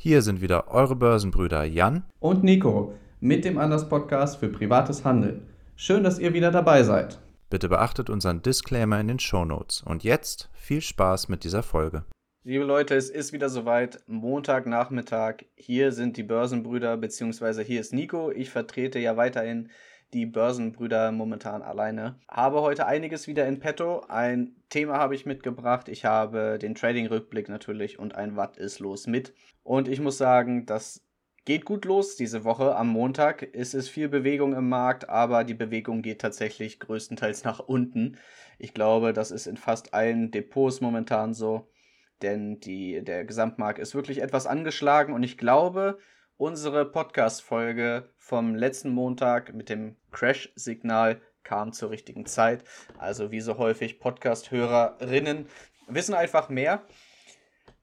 Hier sind wieder eure Börsenbrüder Jan und Nico mit dem Anders Podcast für privates Handeln. Schön, dass ihr wieder dabei seid. Bitte beachtet unseren Disclaimer in den Show Notes. Und jetzt viel Spaß mit dieser Folge. Liebe Leute, es ist wieder soweit. Montagnachmittag. Hier sind die Börsenbrüder, beziehungsweise hier ist Nico. Ich vertrete ja weiterhin die Börsenbrüder momentan alleine. Habe heute einiges wieder in petto. Ein Thema habe ich mitgebracht. Ich habe den Trading-Rückblick natürlich und ein Was ist los mit. Und ich muss sagen, das geht gut los diese Woche. Am Montag ist es viel Bewegung im Markt, aber die Bewegung geht tatsächlich größtenteils nach unten. Ich glaube, das ist in fast allen Depots momentan so, denn die, der Gesamtmarkt ist wirklich etwas angeschlagen und ich glaube, unsere Podcast-Folge vom letzten Montag mit dem Crash-Signal kam zur richtigen Zeit. Also wie so häufig Podcast-Hörerinnen wissen einfach mehr.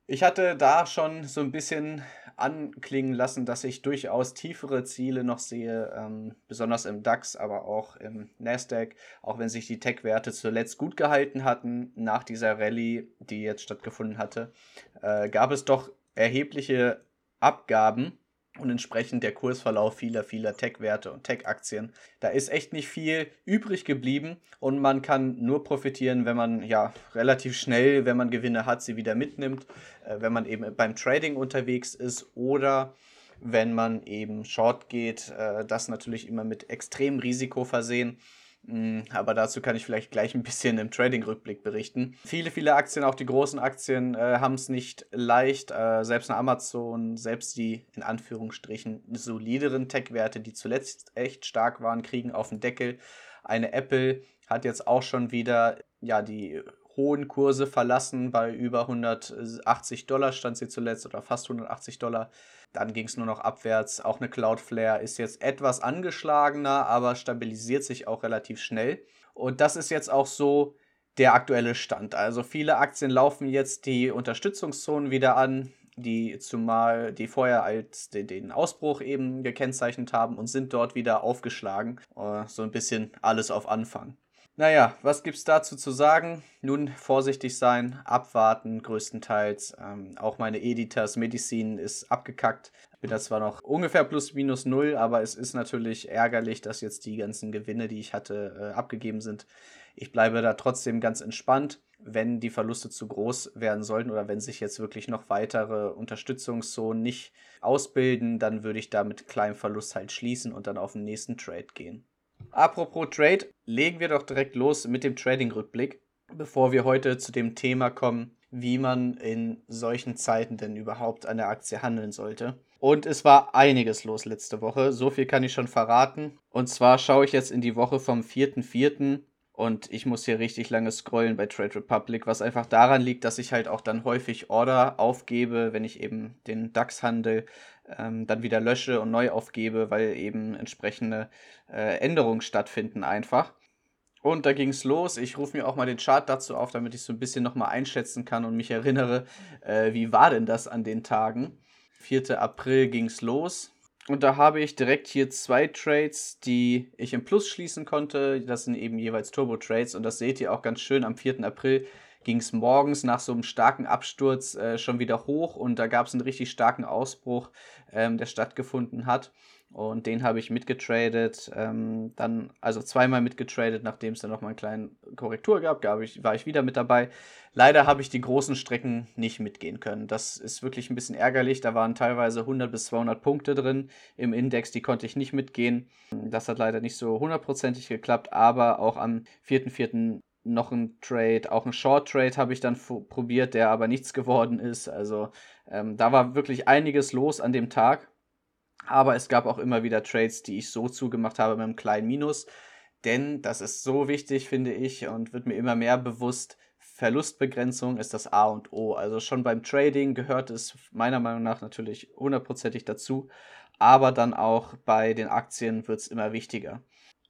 Ich hatte da schon so ein bisschen anklingen lassen, dass ich durchaus tiefere Ziele noch sehe, ähm, besonders im DAX, aber auch im Nasdaq, auch wenn sich die Tech-Werte zuletzt gut gehalten hatten nach dieser Rallye, die jetzt stattgefunden hatte, äh, gab es doch erhebliche Abgaben und entsprechend der Kursverlauf vieler, vieler Tech-Werte und Tech-Aktien. Da ist echt nicht viel übrig geblieben und man kann nur profitieren, wenn man ja relativ schnell, wenn man Gewinne hat, sie wieder mitnimmt, äh, wenn man eben beim Trading unterwegs ist oder wenn man eben Short geht, äh, das natürlich immer mit extremem Risiko versehen. Mm, aber dazu kann ich vielleicht gleich ein bisschen im Trading-Rückblick berichten. Viele, viele Aktien, auch die großen Aktien, äh, haben es nicht leicht. Äh, selbst eine Amazon, selbst die in Anführungsstrichen solideren Tech-Werte, die zuletzt echt stark waren, kriegen auf den Deckel. Eine Apple hat jetzt auch schon wieder ja, die hohen Kurse verlassen. Bei über 180 Dollar stand sie zuletzt oder fast 180 Dollar. Dann ging es nur noch abwärts. Auch eine Cloudflare ist jetzt etwas angeschlagener, aber stabilisiert sich auch relativ schnell. Und das ist jetzt auch so der aktuelle Stand. Also viele Aktien laufen jetzt die Unterstützungszonen wieder an, die zumal die vorher als den Ausbruch eben gekennzeichnet haben und sind dort wieder aufgeschlagen. Äh, so ein bisschen alles auf Anfang. Naja, was gibt's dazu zu sagen? Nun vorsichtig sein, abwarten, größtenteils. Ähm, auch meine Editors Medizin ist abgekackt. Bin da zwar noch ungefähr plus minus null, aber es ist natürlich ärgerlich, dass jetzt die ganzen Gewinne, die ich hatte, äh, abgegeben sind. Ich bleibe da trotzdem ganz entspannt. Wenn die Verluste zu groß werden sollten oder wenn sich jetzt wirklich noch weitere Unterstützungszonen nicht ausbilden, dann würde ich da mit kleinem Verlust halt schließen und dann auf den nächsten Trade gehen. Apropos Trade, legen wir doch direkt los mit dem Trading-Rückblick, bevor wir heute zu dem Thema kommen, wie man in solchen Zeiten denn überhaupt an der Aktie handeln sollte. Und es war einiges los letzte Woche, so viel kann ich schon verraten. Und zwar schaue ich jetzt in die Woche vom 4.4. Und ich muss hier richtig lange scrollen bei Trade Republic, was einfach daran liegt, dass ich halt auch dann häufig Order aufgebe, wenn ich eben den DAX-Handel ähm, dann wieder lösche und neu aufgebe, weil eben entsprechende äh, Änderungen stattfinden einfach. Und da ging es los. Ich rufe mir auch mal den Chart dazu auf, damit ich so ein bisschen nochmal einschätzen kann und mich erinnere, äh, wie war denn das an den Tagen. 4. April ging es los. Und da habe ich direkt hier zwei Trades, die ich im Plus schließen konnte. Das sind eben jeweils Turbo-Trades und das seht ihr auch ganz schön am 4. April ging es morgens nach so einem starken Absturz äh, schon wieder hoch und da gab es einen richtig starken Ausbruch, ähm, der stattgefunden hat. Und den habe ich mitgetradet, ähm, dann also zweimal mitgetradet, nachdem es dann nochmal eine kleine Korrektur gab, gab ich, war ich wieder mit dabei. Leider habe ich die großen Strecken nicht mitgehen können. Das ist wirklich ein bisschen ärgerlich. Da waren teilweise 100 bis 200 Punkte drin im Index, die konnte ich nicht mitgehen. Das hat leider nicht so hundertprozentig geklappt, aber auch am 4.4 noch ein Trade, auch ein Short Trade habe ich dann probiert, der aber nichts geworden ist. Also ähm, da war wirklich einiges los an dem Tag. Aber es gab auch immer wieder Trades, die ich so zugemacht habe mit einem kleinen Minus. Denn das ist so wichtig, finde ich, und wird mir immer mehr bewusst. Verlustbegrenzung ist das A und O. Also schon beim Trading gehört es meiner Meinung nach natürlich hundertprozentig dazu. Aber dann auch bei den Aktien wird es immer wichtiger.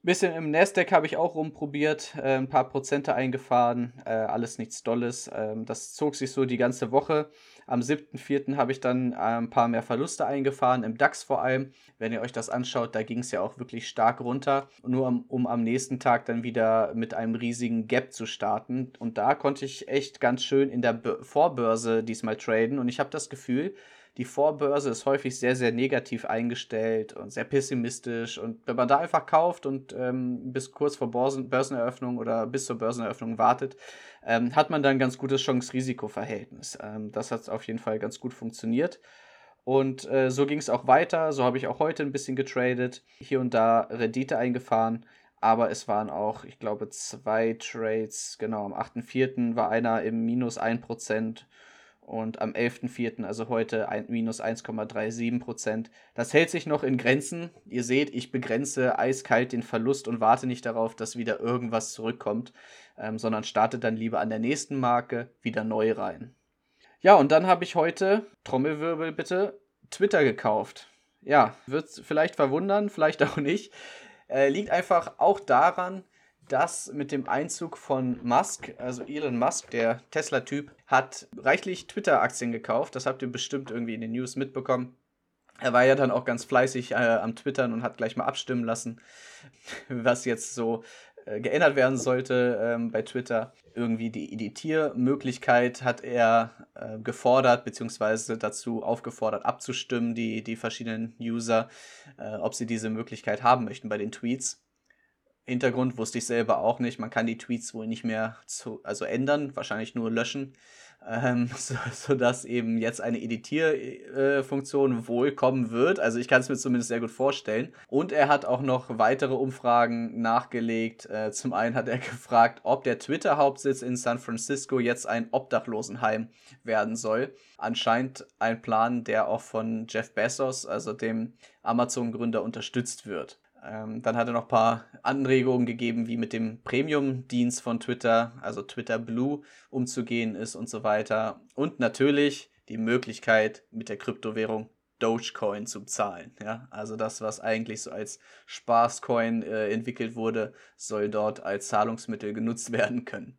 Bisschen im Nasdaq habe ich auch rumprobiert, äh, ein paar Prozente eingefahren, äh, alles nichts Dolles. Ähm, das zog sich so die ganze Woche. Am 7.4. habe ich dann äh, ein paar mehr Verluste eingefahren, im DAX vor allem. Wenn ihr euch das anschaut, da ging es ja auch wirklich stark runter. Nur um, um, am nächsten Tag dann wieder mit einem riesigen Gap zu starten. Und da konnte ich echt ganz schön in der B Vorbörse diesmal traden. Und ich habe das Gefühl, die Vorbörse ist häufig sehr, sehr negativ eingestellt und sehr pessimistisch. Und wenn man da einfach kauft und ähm, bis kurz vor Börsen Börseneröffnung oder bis zur Börseneröffnung wartet, ähm, hat man dann ein ganz gutes Chance-Risiko-Verhältnis. Ähm, das hat auf jeden Fall ganz gut funktioniert. Und äh, so ging es auch weiter. So habe ich auch heute ein bisschen getradet, hier und da Rendite eingefahren. Aber es waren auch, ich glaube, zwei Trades. Genau, am 8.4. war einer im minus 1% und am 11.04., also heute, ein, minus 1,37%. Das hält sich noch in Grenzen. Ihr seht, ich begrenze eiskalt den Verlust und warte nicht darauf, dass wieder irgendwas zurückkommt, ähm, sondern starte dann lieber an der nächsten Marke wieder neu rein. Ja, und dann habe ich heute, Trommelwirbel bitte, Twitter gekauft. Ja, wird vielleicht verwundern, vielleicht auch nicht. Äh, liegt einfach auch daran, dass mit dem Einzug von Musk, also Elon Musk, der Tesla-Typ, hat reichlich Twitter-Aktien gekauft. Das habt ihr bestimmt irgendwie in den News mitbekommen. Er war ja dann auch ganz fleißig äh, am Twittern und hat gleich mal abstimmen lassen, was jetzt so äh, geändert werden sollte ähm, bei Twitter. Irgendwie die Editiermöglichkeit hat er äh, gefordert, beziehungsweise dazu aufgefordert, abzustimmen, die, die verschiedenen User, äh, ob sie diese Möglichkeit haben möchten bei den Tweets. Hintergrund wusste ich selber auch nicht. Man kann die Tweets wohl nicht mehr zu, also ändern, wahrscheinlich nur löschen, ähm, so, sodass eben jetzt eine Editierfunktion äh, wohl kommen wird. Also ich kann es mir zumindest sehr gut vorstellen. Und er hat auch noch weitere Umfragen nachgelegt. Äh, zum einen hat er gefragt, ob der Twitter-Hauptsitz in San Francisco jetzt ein Obdachlosenheim werden soll. Anscheinend ein Plan, der auch von Jeff Bezos, also dem Amazon-Gründer, unterstützt wird. Ähm, dann hat er noch ein paar Anregungen gegeben, wie mit dem Premium-Dienst von Twitter, also Twitter Blue, umzugehen ist und so weiter. Und natürlich die Möglichkeit, mit der Kryptowährung Dogecoin zu bezahlen. Ja? Also das, was eigentlich so als Spaßcoin äh, entwickelt wurde, soll dort als Zahlungsmittel genutzt werden können.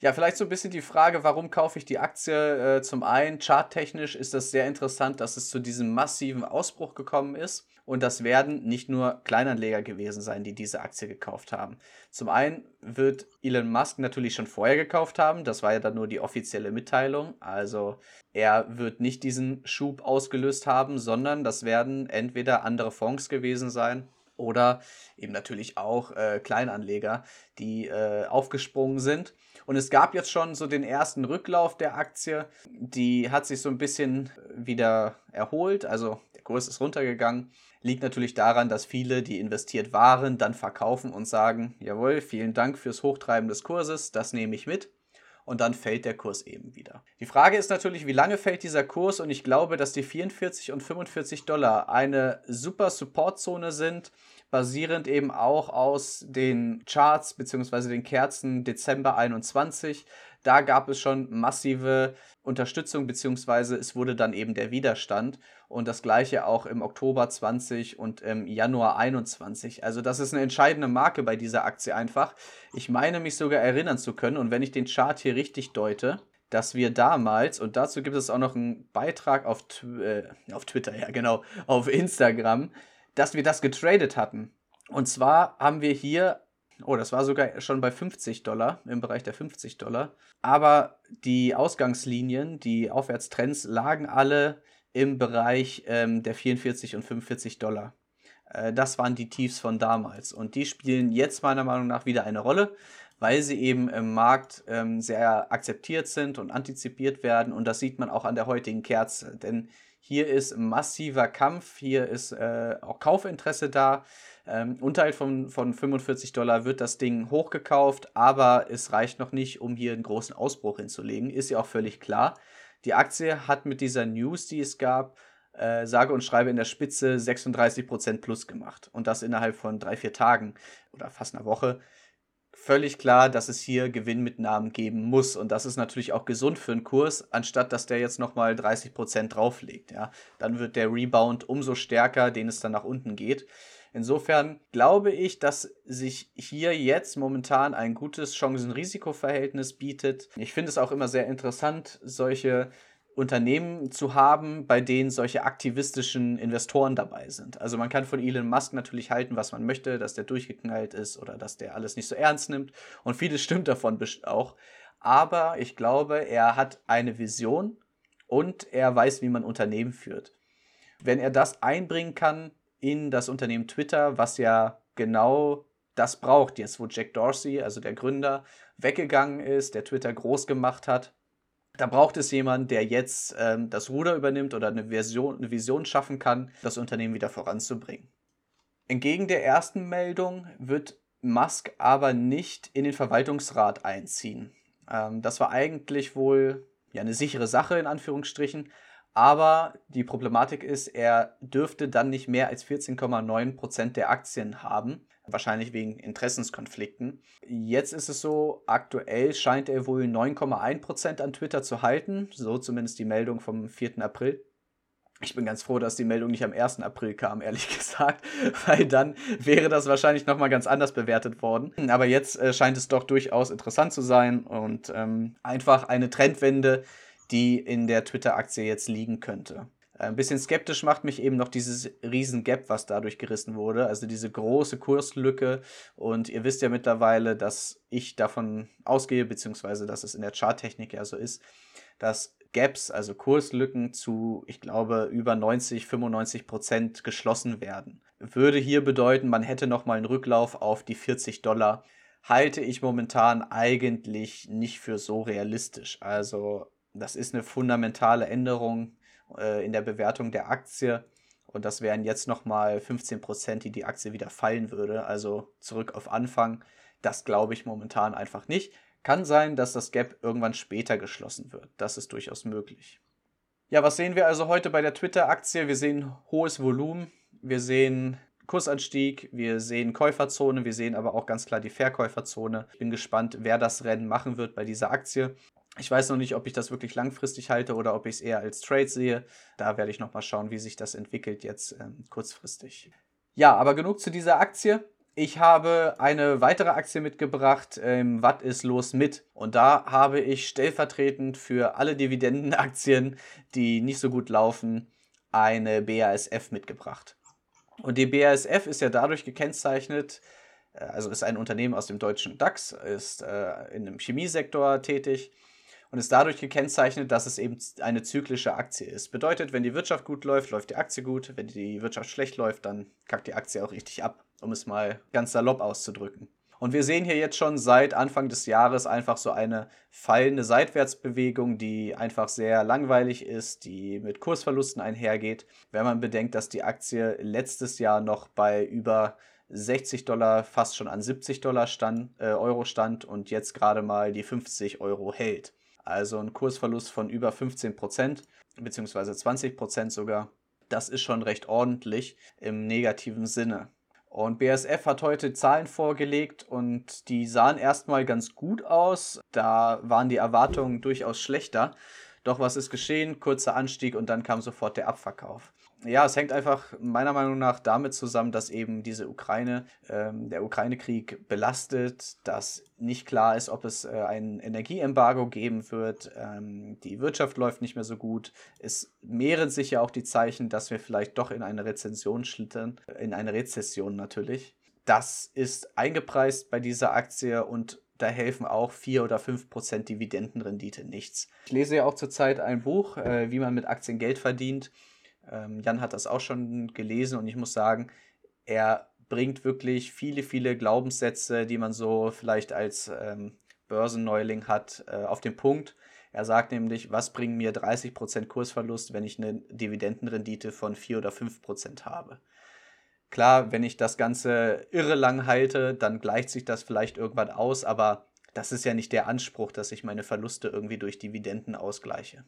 Ja, vielleicht so ein bisschen die Frage, warum kaufe ich die Aktie? Äh, zum einen, charttechnisch ist das sehr interessant, dass es zu diesem massiven Ausbruch gekommen ist. Und das werden nicht nur Kleinanleger gewesen sein, die diese Aktie gekauft haben. Zum einen wird Elon Musk natürlich schon vorher gekauft haben. Das war ja dann nur die offizielle Mitteilung. Also er wird nicht diesen Schub ausgelöst haben, sondern das werden entweder andere Fonds gewesen sein oder eben natürlich auch äh, Kleinanleger, die äh, aufgesprungen sind. Und es gab jetzt schon so den ersten Rücklauf der Aktie. Die hat sich so ein bisschen wieder erholt. Also der Kurs ist runtergegangen. Liegt natürlich daran, dass viele, die investiert waren, dann verkaufen und sagen, jawohl, vielen Dank fürs Hochtreiben des Kurses, das nehme ich mit. Und dann fällt der Kurs eben wieder. Die Frage ist natürlich, wie lange fällt dieser Kurs? Und ich glaube, dass die 44 und 45 Dollar eine super Supportzone sind, basierend eben auch aus den Charts bzw. den Kerzen Dezember 21. Da gab es schon massive Unterstützung, beziehungsweise es wurde dann eben der Widerstand. Und das gleiche auch im Oktober 20 und im Januar 21. Also das ist eine entscheidende Marke bei dieser Aktie einfach. Ich meine mich sogar erinnern zu können. Und wenn ich den Chart hier richtig deute, dass wir damals, und dazu gibt es auch noch einen Beitrag auf, äh, auf Twitter, ja genau, auf Instagram, dass wir das getradet hatten. Und zwar haben wir hier Oh, das war sogar schon bei 50 Dollar, im Bereich der 50 Dollar. Aber die Ausgangslinien, die Aufwärtstrends lagen alle im Bereich ähm, der 44 und 45 Dollar. Äh, das waren die Tiefs von damals. Und die spielen jetzt meiner Meinung nach wieder eine Rolle, weil sie eben im Markt ähm, sehr akzeptiert sind und antizipiert werden. Und das sieht man auch an der heutigen Kerze. Denn hier ist massiver Kampf, hier ist äh, auch Kaufinteresse da. Ähm, unterhalb von, von 45 Dollar wird das Ding hochgekauft, aber es reicht noch nicht, um hier einen großen Ausbruch hinzulegen. Ist ja auch völlig klar. Die Aktie hat mit dieser News, die es gab, äh, sage und schreibe in der Spitze 36% plus gemacht. Und das innerhalb von drei, vier Tagen oder fast einer Woche. Völlig klar, dass es hier Gewinnmitnahmen geben muss. Und das ist natürlich auch gesund für einen Kurs, anstatt dass der jetzt nochmal 30% drauflegt. Ja? Dann wird der Rebound umso stärker, den es dann nach unten geht. Insofern glaube ich, dass sich hier jetzt momentan ein gutes Chancen-Risiko-Verhältnis bietet. Ich finde es auch immer sehr interessant, solche Unternehmen zu haben, bei denen solche aktivistischen Investoren dabei sind. Also man kann von Elon Musk natürlich halten, was man möchte, dass der durchgeknallt ist oder dass der alles nicht so ernst nimmt. Und vieles stimmt davon auch. Aber ich glaube, er hat eine Vision und er weiß, wie man Unternehmen führt. Wenn er das einbringen kann in das Unternehmen Twitter, was ja genau das braucht, jetzt wo Jack Dorsey, also der Gründer, weggegangen ist, der Twitter groß gemacht hat, da braucht es jemanden, der jetzt ähm, das Ruder übernimmt oder eine, Version, eine Vision schaffen kann, das Unternehmen wieder voranzubringen. Entgegen der ersten Meldung wird Musk aber nicht in den Verwaltungsrat einziehen. Ähm, das war eigentlich wohl ja, eine sichere Sache in Anführungsstrichen, aber die Problematik ist, er dürfte dann nicht mehr als 14,9% der Aktien haben wahrscheinlich wegen Interessenskonflikten. Jetzt ist es so, aktuell scheint er wohl 9,1% an Twitter zu halten, so zumindest die Meldung vom 4. April. Ich bin ganz froh, dass die Meldung nicht am 1. April kam, ehrlich gesagt, weil dann wäre das wahrscheinlich nochmal ganz anders bewertet worden. Aber jetzt äh, scheint es doch durchaus interessant zu sein und ähm, einfach eine Trendwende, die in der Twitter-Aktie jetzt liegen könnte. Äh, ein bisschen skeptisch macht mich eben noch dieses riesen Gap, was dadurch gerissen wurde, also diese große Kurslücke. Und ihr wisst ja mittlerweile, dass ich davon ausgehe, beziehungsweise dass es in der Charttechnik ja so ist, dass Gaps, also Kurslücken zu, ich glaube, über 90, 95 Prozent geschlossen werden. Würde hier bedeuten, man hätte nochmal einen Rücklauf auf die 40 Dollar. Halte ich momentan eigentlich nicht für so realistisch. Also, das ist eine fundamentale Änderung äh, in der Bewertung der Aktie. Und das wären jetzt nochmal 15 Prozent, die die Aktie wieder fallen würde. Also zurück auf Anfang. Das glaube ich momentan einfach nicht. Kann sein, dass das Gap irgendwann später geschlossen wird. Das ist durchaus möglich. Ja, was sehen wir also heute bei der Twitter-Aktie? Wir sehen hohes Volumen, wir sehen Kursanstieg, wir sehen Käuferzone, wir sehen aber auch ganz klar die Verkäuferzone. Ich bin gespannt, wer das Rennen machen wird bei dieser Aktie. Ich weiß noch nicht, ob ich das wirklich langfristig halte oder ob ich es eher als Trade sehe. Da werde ich noch mal schauen, wie sich das entwickelt jetzt ähm, kurzfristig. Ja, aber genug zu dieser Aktie. Ich habe eine weitere Aktie mitgebracht, ähm, Was ist los mit? Und da habe ich stellvertretend für alle Dividendenaktien, die nicht so gut laufen, eine BASF mitgebracht. Und die BASF ist ja dadurch gekennzeichnet, äh, also ist ein Unternehmen aus dem deutschen DAX, ist äh, in dem Chemiesektor tätig und ist dadurch gekennzeichnet, dass es eben eine zyklische Aktie ist. Bedeutet, wenn die Wirtschaft gut läuft, läuft die Aktie gut. Wenn die Wirtschaft schlecht läuft, dann kackt die Aktie auch richtig ab, um es mal ganz salopp auszudrücken. Und wir sehen hier jetzt schon seit Anfang des Jahres einfach so eine fallende Seitwärtsbewegung, die einfach sehr langweilig ist, die mit Kursverlusten einhergeht. Wenn man bedenkt, dass die Aktie letztes Jahr noch bei über 60 Dollar fast schon an 70 Dollar stand, äh, Euro stand und jetzt gerade mal die 50 Euro hält. Also ein Kursverlust von über 15 Prozent, beziehungsweise 20 Prozent sogar. Das ist schon recht ordentlich im negativen Sinne. Und BSF hat heute Zahlen vorgelegt und die sahen erstmal ganz gut aus. Da waren die Erwartungen durchaus schlechter. Doch was ist geschehen? Kurzer Anstieg und dann kam sofort der Abverkauf ja, es hängt einfach meiner Meinung nach damit zusammen, dass eben diese Ukraine, ähm, der Ukraine-Krieg belastet, dass nicht klar ist, ob es äh, ein Energieembargo geben wird. Ähm, die Wirtschaft läuft nicht mehr so gut. Es mehren sich ja auch die Zeichen, dass wir vielleicht doch in eine Rezession schlittern, in eine Rezession natürlich. Das ist eingepreist bei dieser Aktie und da helfen auch 4 oder 5 Prozent Dividendenrendite nichts. Ich lese ja auch zurzeit ein Buch, äh, wie man mit Aktien Geld verdient. Ähm, Jan hat das auch schon gelesen und ich muss sagen, er bringt wirklich viele, viele Glaubenssätze, die man so vielleicht als ähm, Börsenneuling hat, äh, auf den Punkt. Er sagt nämlich, was bringen mir 30% Kursverlust, wenn ich eine Dividendenrendite von 4 oder 5% habe? Klar, wenn ich das Ganze irre lang halte, dann gleicht sich das vielleicht irgendwann aus, aber das ist ja nicht der Anspruch, dass ich meine Verluste irgendwie durch Dividenden ausgleiche.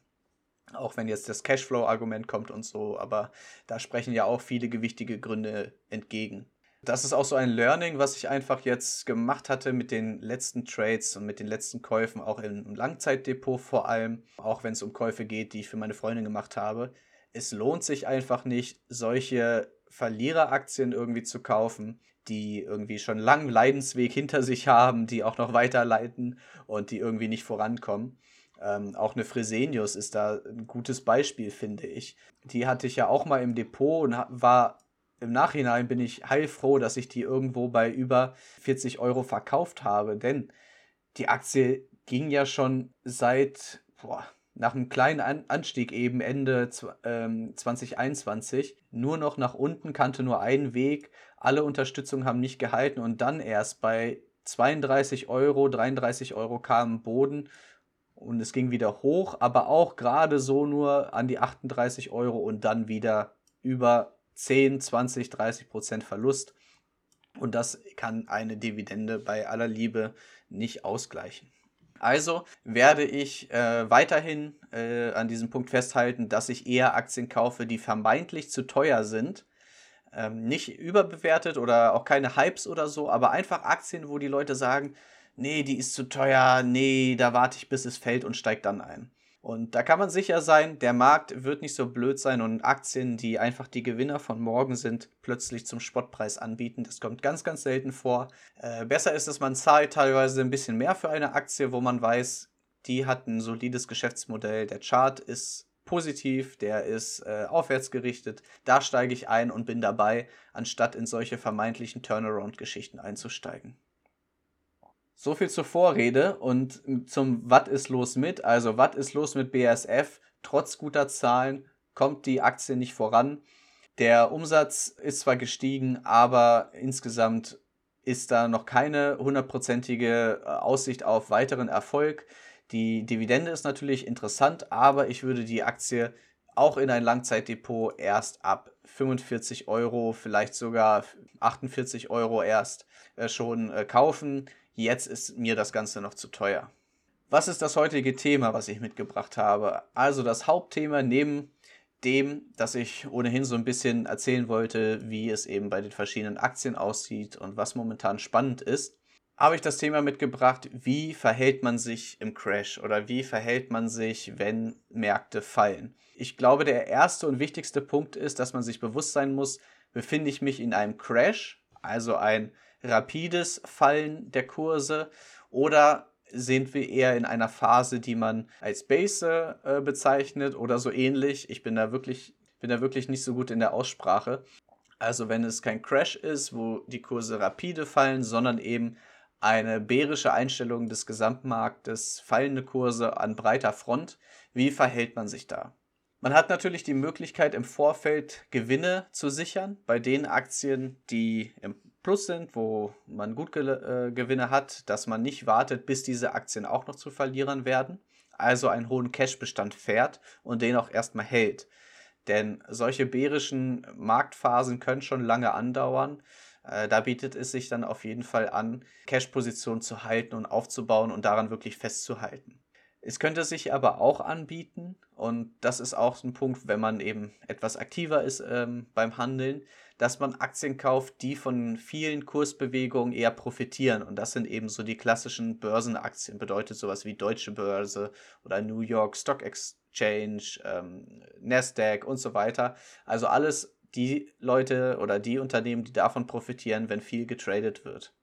Auch wenn jetzt das Cashflow-Argument kommt und so, aber da sprechen ja auch viele gewichtige Gründe entgegen. Das ist auch so ein Learning, was ich einfach jetzt gemacht hatte mit den letzten Trades und mit den letzten Käufen, auch im Langzeitdepot vor allem, auch wenn es um Käufe geht, die ich für meine Freundin gemacht habe. Es lohnt sich einfach nicht, solche Verliereraktien irgendwie zu kaufen, die irgendwie schon langen Leidensweg hinter sich haben, die auch noch weiterleiten und die irgendwie nicht vorankommen. Ähm, auch eine Fresenius ist da ein gutes Beispiel, finde ich. Die hatte ich ja auch mal im Depot und war im Nachhinein bin ich heilfroh, dass ich die irgendwo bei über 40 Euro verkauft habe, denn die Aktie ging ja schon seit boah, nach einem kleinen Anstieg eben Ende 2021 ähm, nur noch nach unten, kannte nur einen Weg. Alle Unterstützungen haben nicht gehalten und dann erst bei 32 Euro, 33 Euro kam Boden und es ging wieder hoch, aber auch gerade so nur an die 38 Euro und dann wieder über 10, 20, 30 Prozent Verlust. Und das kann eine Dividende bei aller Liebe nicht ausgleichen. Also werde ich äh, weiterhin äh, an diesem Punkt festhalten, dass ich eher Aktien kaufe, die vermeintlich zu teuer sind. Ähm, nicht überbewertet oder auch keine Hypes oder so, aber einfach Aktien, wo die Leute sagen, nee, die ist zu teuer, nee, da warte ich, bis es fällt und steigt dann ein. Und da kann man sicher sein, der Markt wird nicht so blöd sein und Aktien, die einfach die Gewinner von morgen sind, plötzlich zum Spottpreis anbieten. Das kommt ganz, ganz selten vor. Äh, besser ist es, man zahlt teilweise ein bisschen mehr für eine Aktie, wo man weiß, die hat ein solides Geschäftsmodell, der Chart ist positiv, der ist äh, aufwärts gerichtet. Da steige ich ein und bin dabei, anstatt in solche vermeintlichen Turnaround-Geschichten einzusteigen. So viel zur Vorrede und zum Was ist los mit? Also, was ist los mit BASF? Trotz guter Zahlen kommt die Aktie nicht voran. Der Umsatz ist zwar gestiegen, aber insgesamt ist da noch keine hundertprozentige äh, Aussicht auf weiteren Erfolg. Die Dividende ist natürlich interessant, aber ich würde die Aktie auch in ein Langzeitdepot erst ab 45 Euro, vielleicht sogar 48 Euro erst äh, schon äh, kaufen. Jetzt ist mir das Ganze noch zu teuer. Was ist das heutige Thema, was ich mitgebracht habe? Also das Hauptthema neben dem, dass ich ohnehin so ein bisschen erzählen wollte, wie es eben bei den verschiedenen Aktien aussieht und was momentan spannend ist, habe ich das Thema mitgebracht, wie verhält man sich im Crash oder wie verhält man sich, wenn Märkte fallen. Ich glaube, der erste und wichtigste Punkt ist, dass man sich bewusst sein muss, befinde ich mich in einem Crash, also ein rapides Fallen der Kurse oder sind wir eher in einer Phase, die man als Base äh, bezeichnet oder so ähnlich. Ich bin da wirklich bin da wirklich nicht so gut in der Aussprache. Also wenn es kein Crash ist, wo die Kurse rapide fallen, sondern eben eine bärische Einstellung des Gesamtmarktes, fallende Kurse an breiter Front, wie verhält man sich da? Man hat natürlich die Möglichkeit, im Vorfeld Gewinne zu sichern bei den Aktien, die im Plus sind, wo man gut äh, Gewinne hat, dass man nicht wartet, bis diese Aktien auch noch zu Verlierern werden, also einen hohen Cash-Bestand fährt und den auch erstmal hält. Denn solche bärischen Marktphasen können schon lange andauern. Äh, da bietet es sich dann auf jeden Fall an, Cash-Positionen zu halten und aufzubauen und daran wirklich festzuhalten. Es könnte sich aber auch anbieten, und das ist auch ein Punkt, wenn man eben etwas aktiver ist ähm, beim Handeln, dass man Aktien kauft, die von vielen Kursbewegungen eher profitieren. Und das sind eben so die klassischen Börsenaktien, bedeutet sowas wie Deutsche Börse oder New York Stock Exchange, ähm, Nasdaq und so weiter. Also alles die Leute oder die Unternehmen, die davon profitieren, wenn viel getradet wird.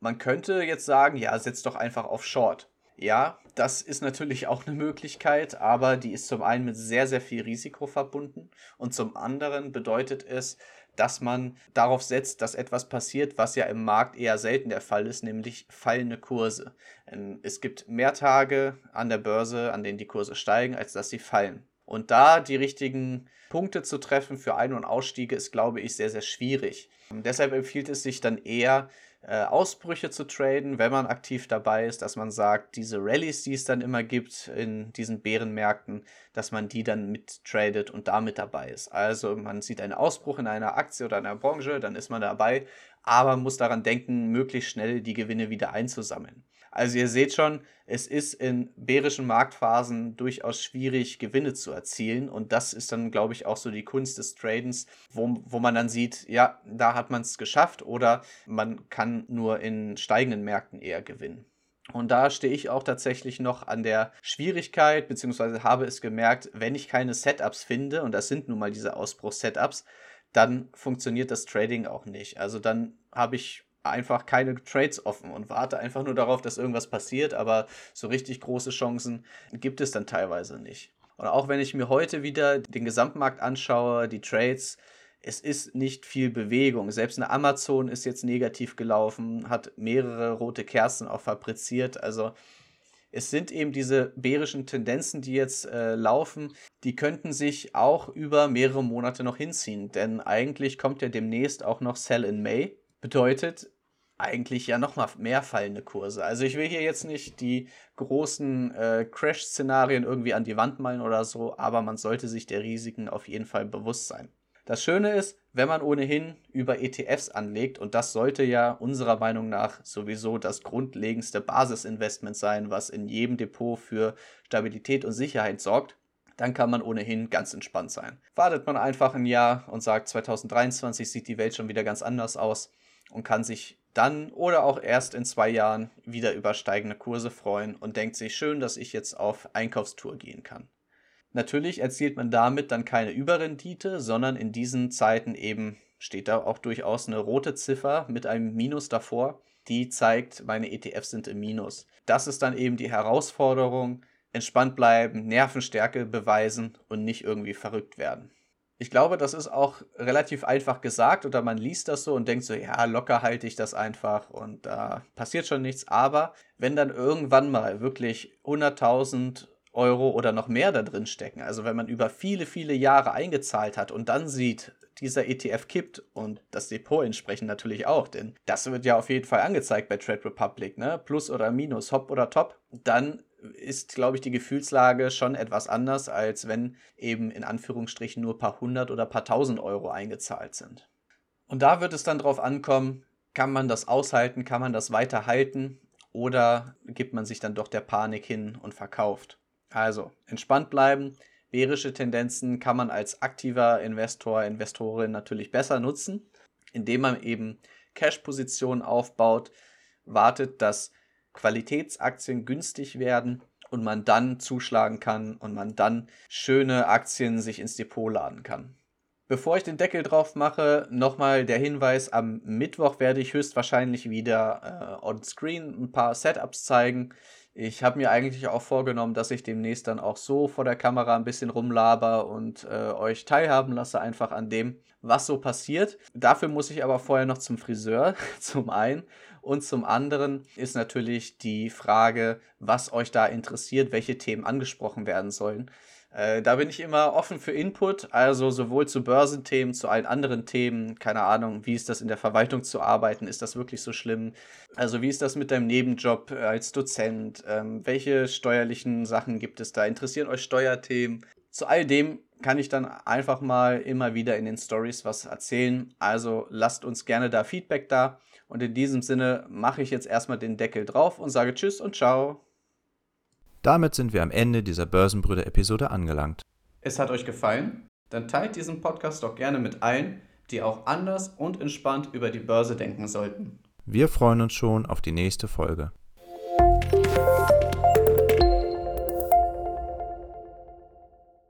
Man könnte jetzt sagen, ja, setzt doch einfach auf Short. Ja, das ist natürlich auch eine Möglichkeit, aber die ist zum einen mit sehr, sehr viel Risiko verbunden und zum anderen bedeutet es, dass man darauf setzt, dass etwas passiert, was ja im Markt eher selten der Fall ist, nämlich fallende Kurse. Ähm, es gibt mehr Tage an der Börse, an denen die Kurse steigen, als dass sie fallen. Und da die richtigen Punkte zu treffen für Ein- und Ausstiege ist, glaube ich, sehr, sehr schwierig. Und deshalb empfiehlt es sich dann eher, äh, Ausbrüche zu traden, wenn man aktiv dabei ist, dass man sagt, diese Rallyes, die es dann immer gibt in diesen Bärenmärkten, dass man die dann mittradet und damit dabei ist. Also man sieht einen Ausbruch in einer Aktie oder einer Branche, dann ist man dabei, aber muss daran denken, möglichst schnell die Gewinne wieder einzusammeln. Also ihr seht schon, es ist in bärischen Marktphasen durchaus schwierig, Gewinne zu erzielen. Und das ist dann, glaube ich, auch so die Kunst des Tradens, wo, wo man dann sieht, ja, da hat man es geschafft oder man kann nur in steigenden Märkten eher gewinnen. Und da stehe ich auch tatsächlich noch an der Schwierigkeit, beziehungsweise habe es gemerkt, wenn ich keine Setups finde, und das sind nun mal diese Ausbruchs-Setups, dann funktioniert das Trading auch nicht. Also dann habe ich einfach keine Trades offen und warte einfach nur darauf, dass irgendwas passiert, aber so richtig große Chancen gibt es dann teilweise nicht. Und auch wenn ich mir heute wieder den Gesamtmarkt anschaue, die Trades, es ist nicht viel Bewegung. Selbst eine Amazon ist jetzt negativ gelaufen, hat mehrere rote Kerzen auch fabriziert. Also es sind eben diese bärischen Tendenzen, die jetzt äh, laufen, die könnten sich auch über mehrere Monate noch hinziehen. Denn eigentlich kommt ja demnächst auch noch Sell in May. Bedeutet eigentlich ja noch mal mehr fallende Kurse. Also ich will hier jetzt nicht die großen äh, Crash-Szenarien irgendwie an die Wand malen oder so, aber man sollte sich der Risiken auf jeden Fall bewusst sein. Das Schöne ist, wenn man ohnehin über ETFs anlegt, und das sollte ja unserer Meinung nach sowieso das grundlegendste Basisinvestment sein, was in jedem Depot für Stabilität und Sicherheit sorgt, dann kann man ohnehin ganz entspannt sein. Wartet man einfach ein Jahr und sagt, 2023 sieht die Welt schon wieder ganz anders aus und kann sich dann oder auch erst in zwei Jahren wieder über steigende Kurse freuen und denkt sich schön, dass ich jetzt auf Einkaufstour gehen kann. Natürlich erzielt man damit dann keine Überrendite, sondern in diesen Zeiten eben steht da auch durchaus eine rote Ziffer mit einem Minus davor, die zeigt, meine ETFs sind im Minus. Das ist dann eben die Herausforderung, entspannt bleiben, Nervenstärke beweisen und nicht irgendwie verrückt werden. Ich glaube, das ist auch relativ einfach gesagt oder man liest das so und denkt so, ja, locker halte ich das einfach und da äh, passiert schon nichts. Aber wenn dann irgendwann mal wirklich 100.000 Euro oder noch mehr da drin stecken. Also wenn man über viele, viele Jahre eingezahlt hat und dann sieht, dieser ETF kippt und das Depot entsprechend natürlich auch, denn das wird ja auf jeden Fall angezeigt bei Trade Republic, ne? Plus oder Minus, Hop oder Top, dann ist, glaube ich, die Gefühlslage schon etwas anders, als wenn eben in Anführungsstrichen nur ein paar hundert oder ein paar tausend Euro eingezahlt sind. Und da wird es dann drauf ankommen, kann man das aushalten, kann man das weiterhalten oder gibt man sich dann doch der Panik hin und verkauft. Also entspannt bleiben. Bärische Tendenzen kann man als aktiver Investor, Investorin natürlich besser nutzen, indem man eben Cash-Positionen aufbaut, wartet, dass Qualitätsaktien günstig werden und man dann zuschlagen kann und man dann schöne Aktien sich ins Depot laden kann. Bevor ich den Deckel drauf mache, nochmal der Hinweis, am Mittwoch werde ich höchstwahrscheinlich wieder äh, on screen ein paar Setups zeigen. Ich habe mir eigentlich auch vorgenommen, dass ich demnächst dann auch so vor der Kamera ein bisschen rumlaber und äh, euch teilhaben lasse einfach an dem, was so passiert. Dafür muss ich aber vorher noch zum Friseur, zum einen. Und zum anderen ist natürlich die Frage, was euch da interessiert, welche Themen angesprochen werden sollen. Äh, da bin ich immer offen für Input, also sowohl zu Börsenthemen, zu allen anderen Themen. Keine Ahnung, wie ist das in der Verwaltung zu arbeiten? Ist das wirklich so schlimm? Also, wie ist das mit deinem Nebenjob als Dozent? Ähm, welche steuerlichen Sachen gibt es da? Interessieren euch Steuerthemen? Zu all dem kann ich dann einfach mal immer wieder in den Stories was erzählen. Also lasst uns gerne da Feedback da. Und in diesem Sinne mache ich jetzt erstmal den Deckel drauf und sage Tschüss und Ciao. Damit sind wir am Ende dieser Börsenbrüder-Episode angelangt. Es hat euch gefallen? Dann teilt diesen Podcast doch gerne mit allen, die auch anders und entspannt über die Börse denken sollten. Wir freuen uns schon auf die nächste Folge.